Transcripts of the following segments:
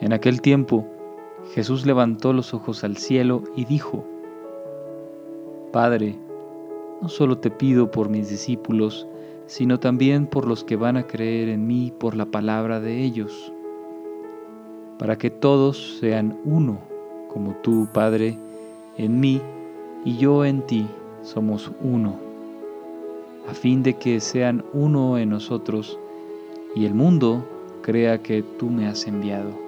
En aquel tiempo, Jesús levantó los ojos al cielo y dijo, Padre, no solo te pido por mis discípulos, sino también por los que van a creer en mí por la palabra de ellos, para que todos sean uno, como tú, Padre, en mí y yo en ti somos uno, a fin de que sean uno en nosotros y el mundo crea que tú me has enviado.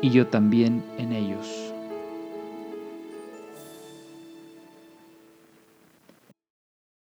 y yo también en ellos.